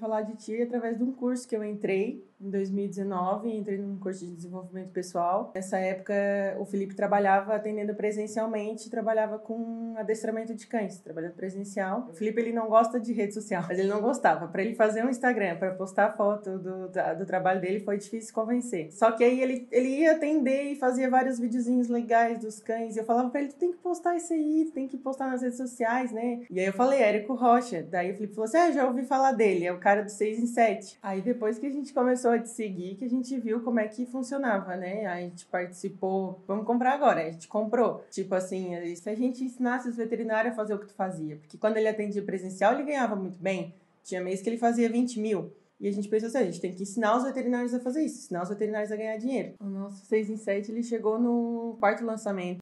falar de ti através de um curso que eu entrei em 2019, entrei num curso de desenvolvimento pessoal. Nessa época, o Felipe trabalhava atendendo presencialmente, trabalhava com adestramento de cães, trabalhando presencial. O Felipe ele não gosta de rede social, mas ele não gostava. Para ele fazer um Instagram, para postar foto do, do trabalho dele, foi difícil convencer. Só que aí ele, ele ia atender e fazia vários videozinhos legais dos cães. Eu falava para ele: tu tem que postar isso aí, tem que postar nas redes sociais, né? E aí eu falei: Érico Rocha. Daí o Felipe falou assim: ah, já ouvi falar dele, é o cara do 6 em 7. Aí depois que a gente começou a te seguir, que a gente viu como é que funcionava, né? A gente participou, vamos comprar agora, a gente comprou. Tipo assim, se a gente ensinasse os veterinários a fazer o que tu fazia, porque quando ele atendia presencial, ele ganhava muito bem. Tinha mês que ele fazia 20 mil. E a gente pensou assim, a gente tem que ensinar os veterinários a fazer isso, ensinar os veterinários a ganhar dinheiro. O nosso 6 em 7, ele chegou no quarto lançamento